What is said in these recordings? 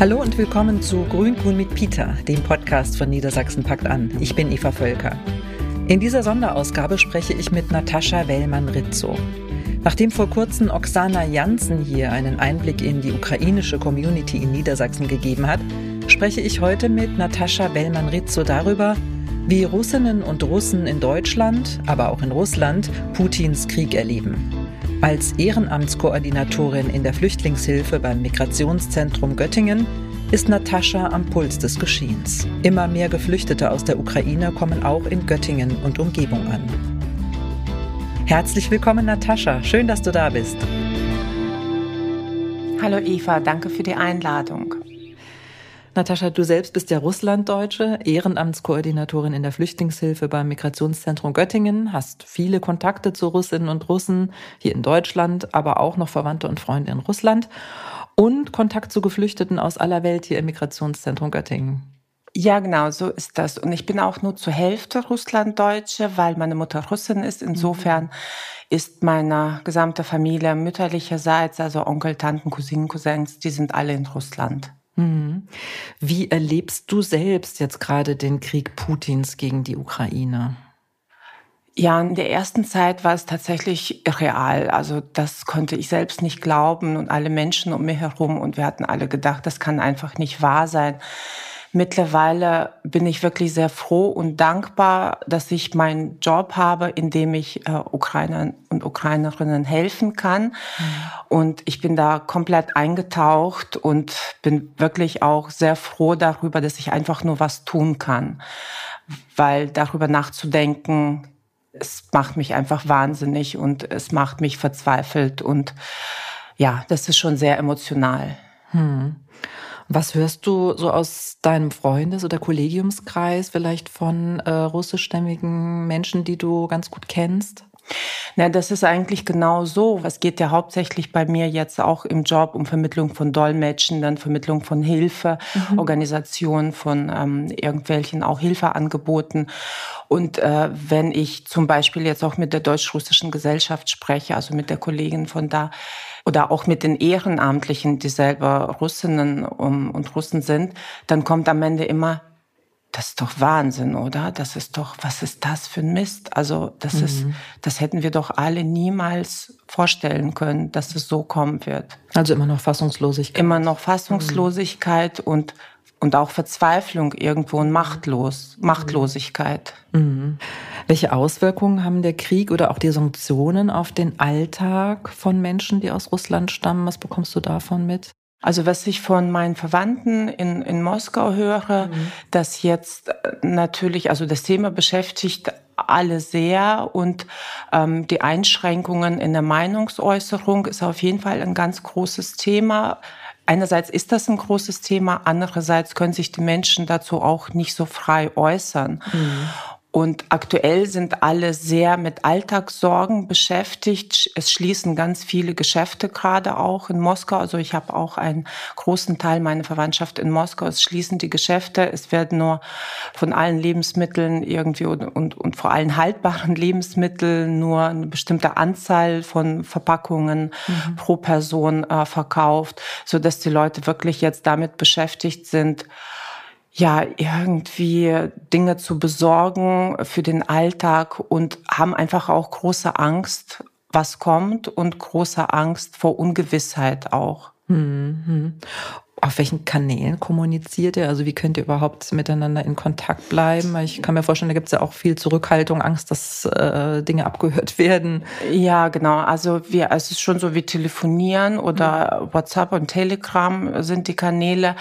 Hallo und willkommen zu Grüngrün mit Peter, dem Podcast von Niedersachsen packt an. Ich bin Eva Völker. In dieser Sonderausgabe spreche ich mit Natascha Wellmann-Rizzo. Nachdem vor kurzem Oksana Janssen hier einen Einblick in die ukrainische Community in Niedersachsen gegeben hat, spreche ich heute mit Natascha Wellmann-Rizzo darüber, wie Russinnen und Russen in Deutschland, aber auch in Russland Putins Krieg erleben. Als Ehrenamtskoordinatorin in der Flüchtlingshilfe beim Migrationszentrum Göttingen ist Natascha am Puls des Geschehens. Immer mehr Geflüchtete aus der Ukraine kommen auch in Göttingen und Umgebung an. Herzlich willkommen, Natascha. Schön, dass du da bist. Hallo Eva, danke für die Einladung. Natascha, du selbst bist ja Russlanddeutsche, Ehrenamtskoordinatorin in der Flüchtlingshilfe beim Migrationszentrum Göttingen, hast viele Kontakte zu Russinnen und Russen hier in Deutschland, aber auch noch Verwandte und Freunde in Russland und Kontakt zu Geflüchteten aus aller Welt hier im Migrationszentrum Göttingen. Ja, genau, so ist das. Und ich bin auch nur zur Hälfte Russlanddeutsche, weil meine Mutter Russin ist. Insofern mhm. ist meine gesamte Familie mütterlicherseits, also Onkel, Tanten, Cousinen, Cousins, die sind alle in Russland. Mhm. Wie erlebst du selbst jetzt gerade den Krieg Putins gegen die Ukraine? Ja, in der ersten Zeit war es tatsächlich real. Also das konnte ich selbst nicht glauben und alle Menschen um mich herum und wir hatten alle gedacht, das kann einfach nicht wahr sein. Mittlerweile bin ich wirklich sehr froh und dankbar, dass ich meinen Job habe, in dem ich äh, Ukrainern und Ukrainerinnen helfen kann. Mhm. Und ich bin da komplett eingetaucht und bin wirklich auch sehr froh darüber, dass ich einfach nur was tun kann. Weil darüber nachzudenken, es macht mich einfach wahnsinnig und es macht mich verzweifelt und ja, das ist schon sehr emotional. Hm. Was hörst du so aus deinem Freundes- oder Kollegiumskreis, vielleicht von äh, russischstämmigen Menschen, die du ganz gut kennst? Na, das ist eigentlich genau so. Es geht ja hauptsächlich bei mir jetzt auch im Job um Vermittlung von Dolmetschen, dann Vermittlung von Hilfe, mhm. Organisation von ähm, irgendwelchen auch Hilfeangeboten. Und äh, wenn ich zum Beispiel jetzt auch mit der deutsch-russischen Gesellschaft spreche, also mit der Kollegin von da, oder auch mit den Ehrenamtlichen, die selber Russinnen und Russen sind, dann kommt am Ende immer, das ist doch Wahnsinn, oder? Das ist doch, was ist das für ein Mist? Also, das mhm. ist, das hätten wir doch alle niemals vorstellen können, dass es so kommen wird. Also immer noch Fassungslosigkeit. Immer noch Fassungslosigkeit mhm. und und auch Verzweiflung irgendwo und Machtlos, Machtlosigkeit. Mhm. Welche Auswirkungen haben der Krieg oder auch die Sanktionen auf den Alltag von Menschen, die aus Russland stammen? Was bekommst du davon mit? Also was ich von meinen Verwandten in, in Moskau höre, mhm. dass jetzt äh, natürlich, also das Thema beschäftigt alle sehr und ähm, die Einschränkungen in der Meinungsäußerung ist auf jeden Fall ein ganz großes Thema einerseits ist das ein großes Thema, andererseits können sich die Menschen dazu auch nicht so frei äußern. Mhm. Und aktuell sind alle sehr mit Alltagssorgen beschäftigt. Es schließen ganz viele Geschäfte gerade auch in Moskau. Also ich habe auch einen großen Teil meiner Verwandtschaft in Moskau. Es schließen die Geschäfte. Es werden nur von allen Lebensmitteln irgendwie und, und, und vor allem haltbaren Lebensmitteln nur eine bestimmte Anzahl von Verpackungen mhm. pro Person äh, verkauft, so dass die Leute wirklich jetzt damit beschäftigt sind, ja, irgendwie Dinge zu besorgen für den Alltag und haben einfach auch große Angst, was kommt und große Angst vor Ungewissheit auch. Mhm. Auf welchen Kanälen kommuniziert ihr? Also wie könnt ihr überhaupt miteinander in Kontakt bleiben? Ich kann mir vorstellen, da gibt es ja auch viel Zurückhaltung, Angst, dass äh, Dinge abgehört werden. Ja, genau. Also wir, es ist schon so wie telefonieren oder mhm. WhatsApp und Telegram sind die Kanäle.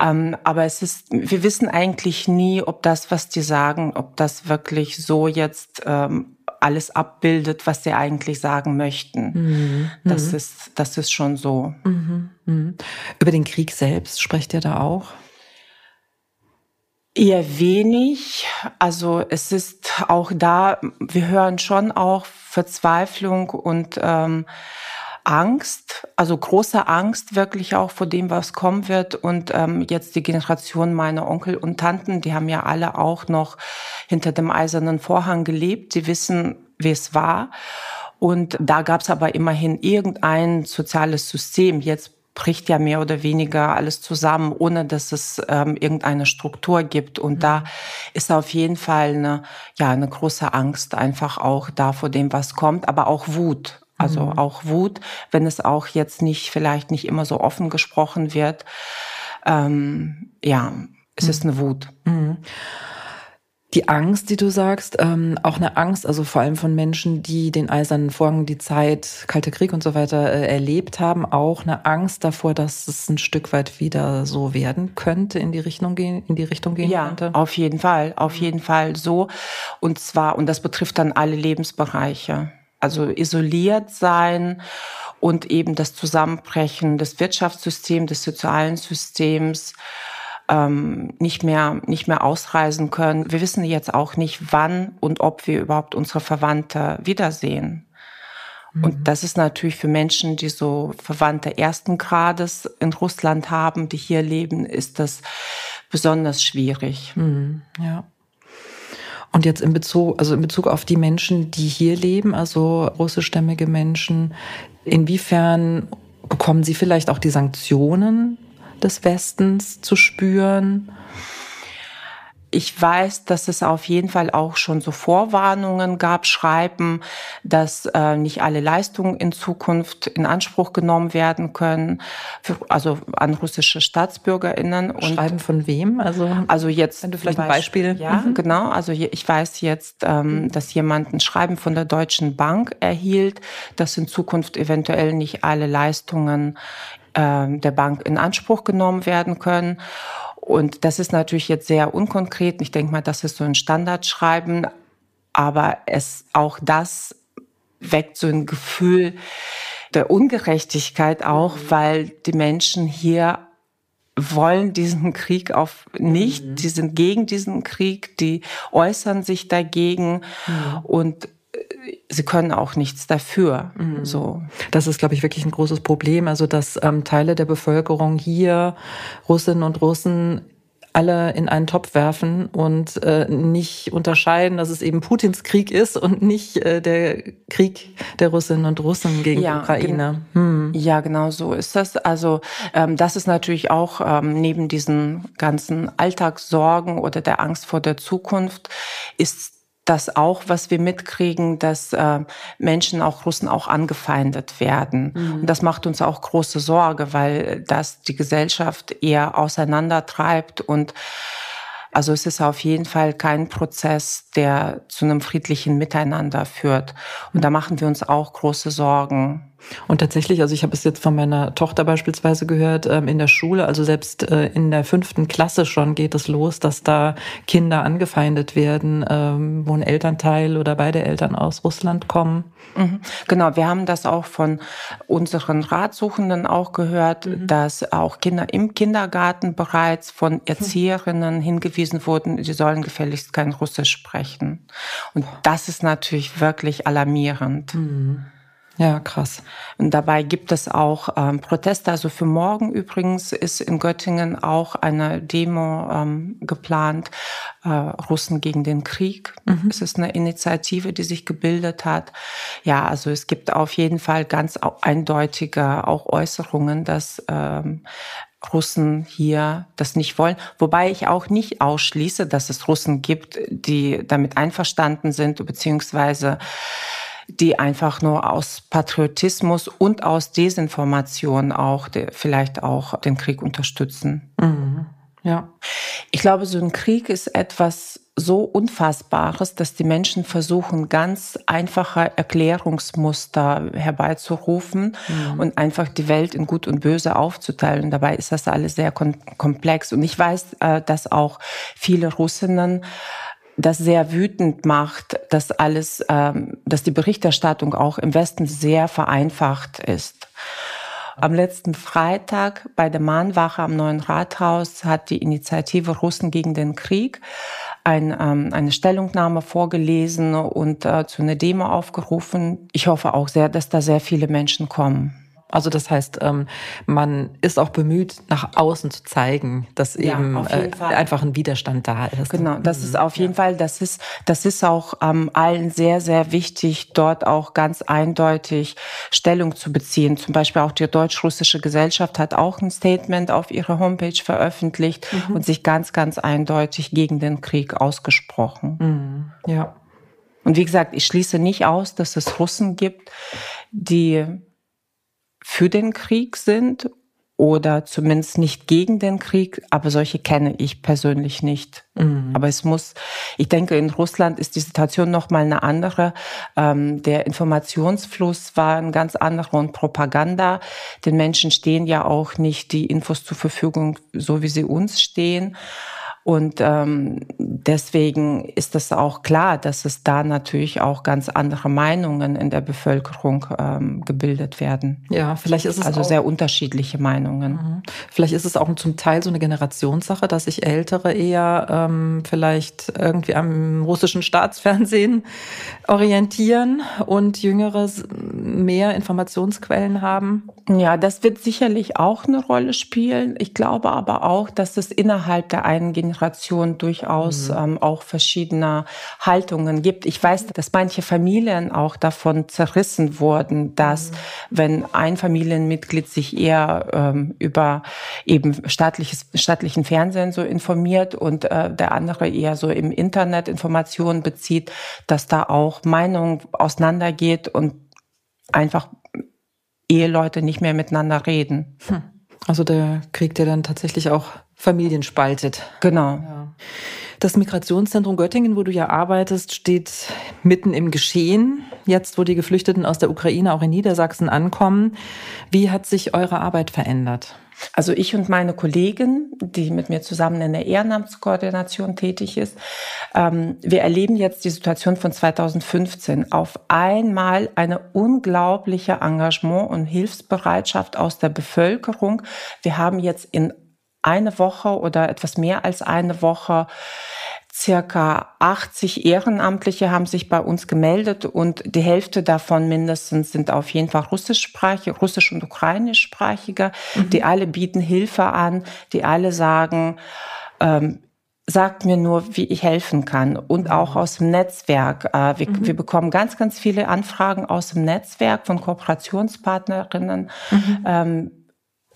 Ähm, aber es ist, wir wissen eigentlich nie, ob das, was die sagen, ob das wirklich so jetzt ähm, alles abbildet, was sie eigentlich sagen möchten. Mhm. Das mhm. ist, das ist schon so. Mhm. Mhm. Über den Krieg selbst sprecht ihr da auch? Eher wenig. Also es ist auch da, wir hören schon auch Verzweiflung und ähm, Angst, also große Angst wirklich auch vor dem, was kommen wird. Und ähm, jetzt die Generation meiner Onkel und Tanten, die haben ja alle auch noch hinter dem eisernen Vorhang gelebt. Sie wissen, wie es war. Und da gab es aber immerhin irgendein soziales System. Jetzt bricht ja mehr oder weniger alles zusammen, ohne dass es ähm, irgendeine Struktur gibt. Und mhm. da ist auf jeden Fall eine, ja, eine große Angst einfach auch da vor dem, was kommt, aber auch Wut. Also mhm. auch Wut, wenn es auch jetzt nicht, vielleicht nicht immer so offen gesprochen wird. Ähm, ja, es mhm. ist eine Wut. Mhm die Angst, die du sagst, ähm, auch eine Angst, also vor allem von Menschen, die den eisernen Vorhang, die Zeit, Kalte Krieg und so weiter äh, erlebt haben, auch eine Angst davor, dass es ein Stück weit wieder so werden könnte, in die Richtung gehen, in die Richtung gehen ja, könnte. auf jeden Fall, auf jeden Fall so. Und zwar, und das betrifft dann alle Lebensbereiche. Also isoliert sein und eben das Zusammenbrechen des Wirtschaftssystems, des sozialen Systems, ähm, nicht mehr nicht mehr ausreisen können. Wir wissen jetzt auch nicht, wann und ob wir überhaupt unsere Verwandte wiedersehen. Mhm. Und das ist natürlich für Menschen, die so Verwandte ersten Grades in Russland haben, die hier leben, ist das besonders schwierig. Mhm. Ja. Und jetzt in Bezug, also in Bezug auf die Menschen, die hier leben, also russischstämmige Menschen, inwiefern bekommen sie vielleicht auch die Sanktionen des Westens zu spüren? Ich weiß, dass es auf jeden Fall auch schon so Vorwarnungen gab, Schreiben, dass äh, nicht alle Leistungen in Zukunft in Anspruch genommen werden können, für, also an russische StaatsbürgerInnen. Und Schreiben von wem? Also, also jetzt. Wenn du vielleicht ein Beispiel. Ja, mhm. genau. Also ich weiß jetzt, ähm, dass jemand ein Schreiben von der Deutschen Bank erhielt, dass in Zukunft eventuell nicht alle Leistungen ähm, der Bank in Anspruch genommen werden können. Und das ist natürlich jetzt sehr unkonkret. Ich denke mal, das ist so ein Standardschreiben. Aber es, auch das weckt so ein Gefühl der Ungerechtigkeit auch, mhm. weil die Menschen hier wollen diesen Krieg auf nicht, mhm. die sind gegen diesen Krieg, die äußern sich dagegen mhm. und sie können auch nichts dafür. Mhm. So. Das ist, glaube ich, wirklich ein großes Problem. Also, dass ähm, Teile der Bevölkerung hier, Russinnen und Russen, alle in einen Topf werfen und äh, nicht unterscheiden, dass es eben Putins Krieg ist und nicht äh, der Krieg der Russinnen und Russen gegen ja, die Ukraine. Hm. Ja, genau so ist das. Also ähm, das ist natürlich auch ähm, neben diesen ganzen Alltagssorgen oder der Angst vor der Zukunft ist das auch, was wir mitkriegen, dass äh, Menschen, auch Russen, auch angefeindet werden. Mhm. Und das macht uns auch große Sorge, weil das die Gesellschaft eher auseinandertreibt und also es ist auf jeden Fall kein Prozess, der zu einem friedlichen Miteinander führt. Und da machen wir uns auch große Sorgen. Und tatsächlich, also ich habe es jetzt von meiner Tochter beispielsweise gehört, ähm, in der Schule, also selbst äh, in der fünften Klasse schon geht es los, dass da Kinder angefeindet werden, ähm, wo ein Elternteil oder beide Eltern aus Russland kommen. Mhm. Genau, wir haben das auch von unseren Ratsuchenden auch gehört, mhm. dass auch Kinder im Kindergarten bereits von Erzieherinnen mhm. hingewiesen wurden, sie sollen gefälligst kein Russisch sprechen. Und das ist natürlich wirklich alarmierend. Ja, krass. Und dabei gibt es auch ähm, Proteste. Also für morgen übrigens ist in Göttingen auch eine Demo ähm, geplant, äh, Russen gegen den Krieg. Mhm. Es ist eine Initiative, die sich gebildet hat. Ja, also es gibt auf jeden Fall ganz eindeutige auch Äußerungen, dass ähm, Russen hier das nicht wollen. Wobei ich auch nicht ausschließe, dass es Russen gibt, die damit einverstanden sind, beziehungsweise die einfach nur aus Patriotismus und aus Desinformation auch vielleicht auch den Krieg unterstützen. Mhm. Ja. Ich glaube, so ein Krieg ist etwas so Unfassbares, dass die Menschen versuchen, ganz einfache Erklärungsmuster herbeizurufen mhm. und einfach die Welt in Gut und Böse aufzuteilen. Dabei ist das alles sehr komplex. Und ich weiß, äh, dass auch viele Russinnen das sehr wütend macht, dass alles, ähm, dass die Berichterstattung auch im Westen sehr vereinfacht ist. Am letzten Freitag bei der Mahnwache am Neuen Rathaus hat die Initiative Russen gegen den Krieg ein, ähm, eine Stellungnahme vorgelesen und äh, zu einer Demo aufgerufen. Ich hoffe auch sehr, dass da sehr viele Menschen kommen. Also das heißt, ähm, man ist auch bemüht, nach außen zu zeigen, dass eben ja, äh, einfach ein Widerstand da ist. Genau, das ist auf jeden ja. Fall, das ist, das ist auch ähm, allen sehr, sehr wichtig, dort auch ganz eindeutig Stellung zu beziehen. Zum Beispiel auch die deutsch-russische Gesellschaft hat auch ein Statement auf ihrer Homepage veröffentlicht mhm. und sich ganz, ganz eindeutig gegen den Krieg ausgesprochen. Mhm. Ja. Und wie gesagt, ich schließe nicht aus, dass es Russen gibt, die für den Krieg sind oder zumindest nicht gegen den Krieg, aber solche kenne ich persönlich nicht. Mhm. Aber es muss, ich denke, in Russland ist die Situation noch mal eine andere. Ähm, der Informationsfluss war ein ganz anderer und Propaganda. Den Menschen stehen ja auch nicht die Infos zur Verfügung, so wie sie uns stehen. Und ähm, deswegen ist es auch klar, dass es da natürlich auch ganz andere Meinungen in der Bevölkerung ähm, gebildet werden. Ja, vielleicht ist es also sehr unterschiedliche Meinungen. Mhm. Vielleicht ist es auch zum Teil so eine Generationssache, dass sich Ältere eher ähm, vielleicht irgendwie am russischen Staatsfernsehen orientieren und Jüngere mehr Informationsquellen haben. Ja, das wird sicherlich auch eine Rolle spielen. Ich glaube aber auch, dass es innerhalb der einen Generation durchaus mhm. ähm, auch verschiedene Haltungen gibt. Ich weiß, dass manche Familien auch davon zerrissen wurden, dass mhm. wenn ein Familienmitglied sich eher ähm, über eben staatliches, staatlichen Fernsehen so informiert und äh, der andere eher so im Internet Informationen bezieht, dass da auch Meinung auseinandergeht und einfach Eheleute nicht mehr miteinander reden. Hm. Also der Krieg, der dann tatsächlich auch Familien spaltet. Genau. Ja. Das Migrationszentrum Göttingen, wo du ja arbeitest, steht mitten im Geschehen. Jetzt, wo die Geflüchteten aus der Ukraine auch in Niedersachsen ankommen. Wie hat sich eure Arbeit verändert? Also ich und meine Kollegin, die mit mir zusammen in der Ehrenamtskoordination tätig ist, ähm, wir erleben jetzt die Situation von 2015. Auf einmal eine unglaubliche Engagement und Hilfsbereitschaft aus der Bevölkerung. Wir haben jetzt in eine Woche oder etwas mehr als eine Woche circa 80 Ehrenamtliche haben sich bei uns gemeldet und die Hälfte davon mindestens sind auf jeden Fall russischsprachige, russisch- und ukrainischsprachige, mhm. die alle bieten Hilfe an, die alle sagen, ähm, sagt mir nur, wie ich helfen kann. Und mhm. auch aus dem Netzwerk. Äh, wir, mhm. wir, bekommen ganz, ganz viele Anfragen aus dem Netzwerk von Kooperationspartnerinnen. Mhm. Ähm,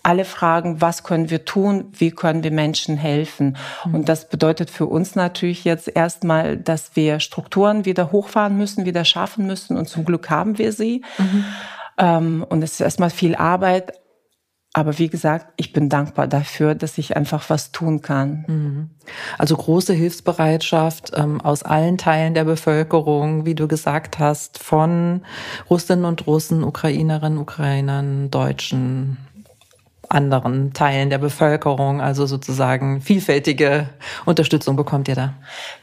alle fragen, was können wir tun, wie können wir Menschen helfen. Mhm. Und das bedeutet für uns natürlich jetzt erstmal, dass wir Strukturen wieder hochfahren müssen, wieder schaffen müssen. Und zum Glück haben wir sie. Mhm. Ähm, und es ist erstmal viel Arbeit. Aber wie gesagt, ich bin dankbar dafür, dass ich einfach was tun kann. Mhm. Also große Hilfsbereitschaft ähm, aus allen Teilen der Bevölkerung, wie du gesagt hast, von Russinnen und Russen, Ukrainerinnen, Ukrainern, Deutschen, anderen Teilen der Bevölkerung, also sozusagen vielfältige Unterstützung bekommt ihr da?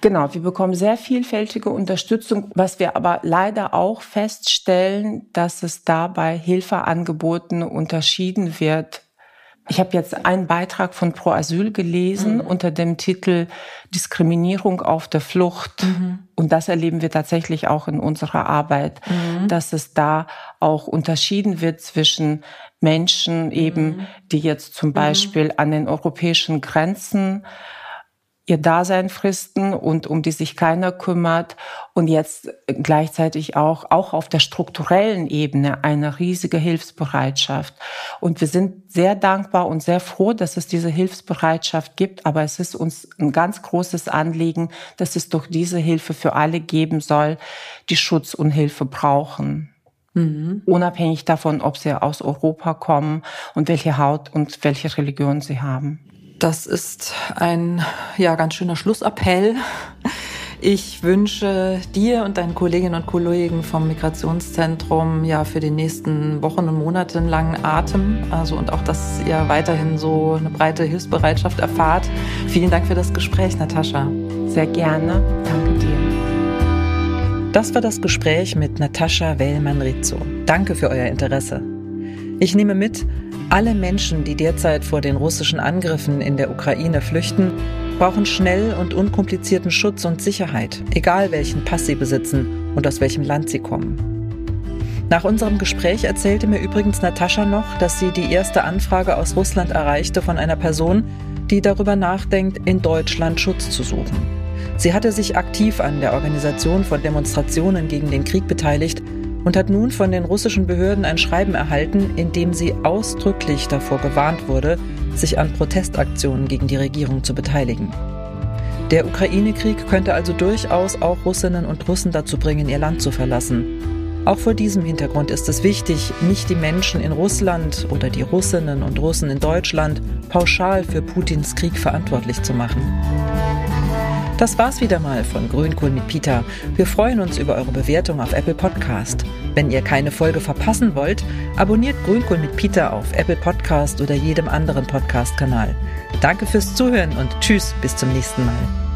Genau, wir bekommen sehr vielfältige Unterstützung, was wir aber leider auch feststellen, dass es dabei Hilfeangeboten unterschieden wird ich habe jetzt einen Beitrag von Pro Asyl gelesen mhm. unter dem Titel Diskriminierung auf der Flucht. Mhm. Und das erleben wir tatsächlich auch in unserer Arbeit, mhm. dass es da auch unterschieden wird zwischen Menschen eben, mhm. die jetzt zum mhm. Beispiel an den europäischen Grenzen ihr Dasein fristen und um die sich keiner kümmert und jetzt gleichzeitig auch, auch auf der strukturellen Ebene eine riesige Hilfsbereitschaft. Und wir sind sehr dankbar und sehr froh, dass es diese Hilfsbereitschaft gibt, aber es ist uns ein ganz großes Anliegen, dass es doch diese Hilfe für alle geben soll, die Schutz und Hilfe brauchen. Mhm. Unabhängig davon, ob sie aus Europa kommen und welche Haut und welche Religion sie haben. Das ist ein ja ganz schöner Schlussappell. Ich wünsche dir und deinen Kolleginnen und Kollegen vom Migrationszentrum ja für die nächsten Wochen und Monate einen langen Atem. Also und auch, dass ihr weiterhin so eine breite Hilfsbereitschaft erfahrt. Vielen Dank für das Gespräch, Natascha. Sehr gerne. Danke dir. Das war das Gespräch mit Natascha Wellmann-Rizzo. Danke für euer Interesse. Ich nehme mit, alle Menschen, die derzeit vor den russischen Angriffen in der Ukraine flüchten, brauchen schnell und unkomplizierten Schutz und Sicherheit, egal welchen Pass sie besitzen und aus welchem Land sie kommen. Nach unserem Gespräch erzählte mir übrigens Natascha noch, dass sie die erste Anfrage aus Russland erreichte von einer Person, die darüber nachdenkt, in Deutschland Schutz zu suchen. Sie hatte sich aktiv an der Organisation von Demonstrationen gegen den Krieg beteiligt und hat nun von den russischen Behörden ein Schreiben erhalten, in dem sie ausdrücklich davor gewarnt wurde, sich an Protestaktionen gegen die Regierung zu beteiligen. Der Ukraine-Krieg könnte also durchaus auch Russinnen und Russen dazu bringen, ihr Land zu verlassen. Auch vor diesem Hintergrund ist es wichtig, nicht die Menschen in Russland oder die Russinnen und Russen in Deutschland pauschal für Putins Krieg verantwortlich zu machen. Das war's wieder mal von Grünkohl mit Peter. Wir freuen uns über eure Bewertung auf Apple Podcast. Wenn ihr keine Folge verpassen wollt, abonniert Grünkohl mit Peter auf Apple Podcast oder jedem anderen Podcast-Kanal. Danke fürs Zuhören und tschüss, bis zum nächsten Mal.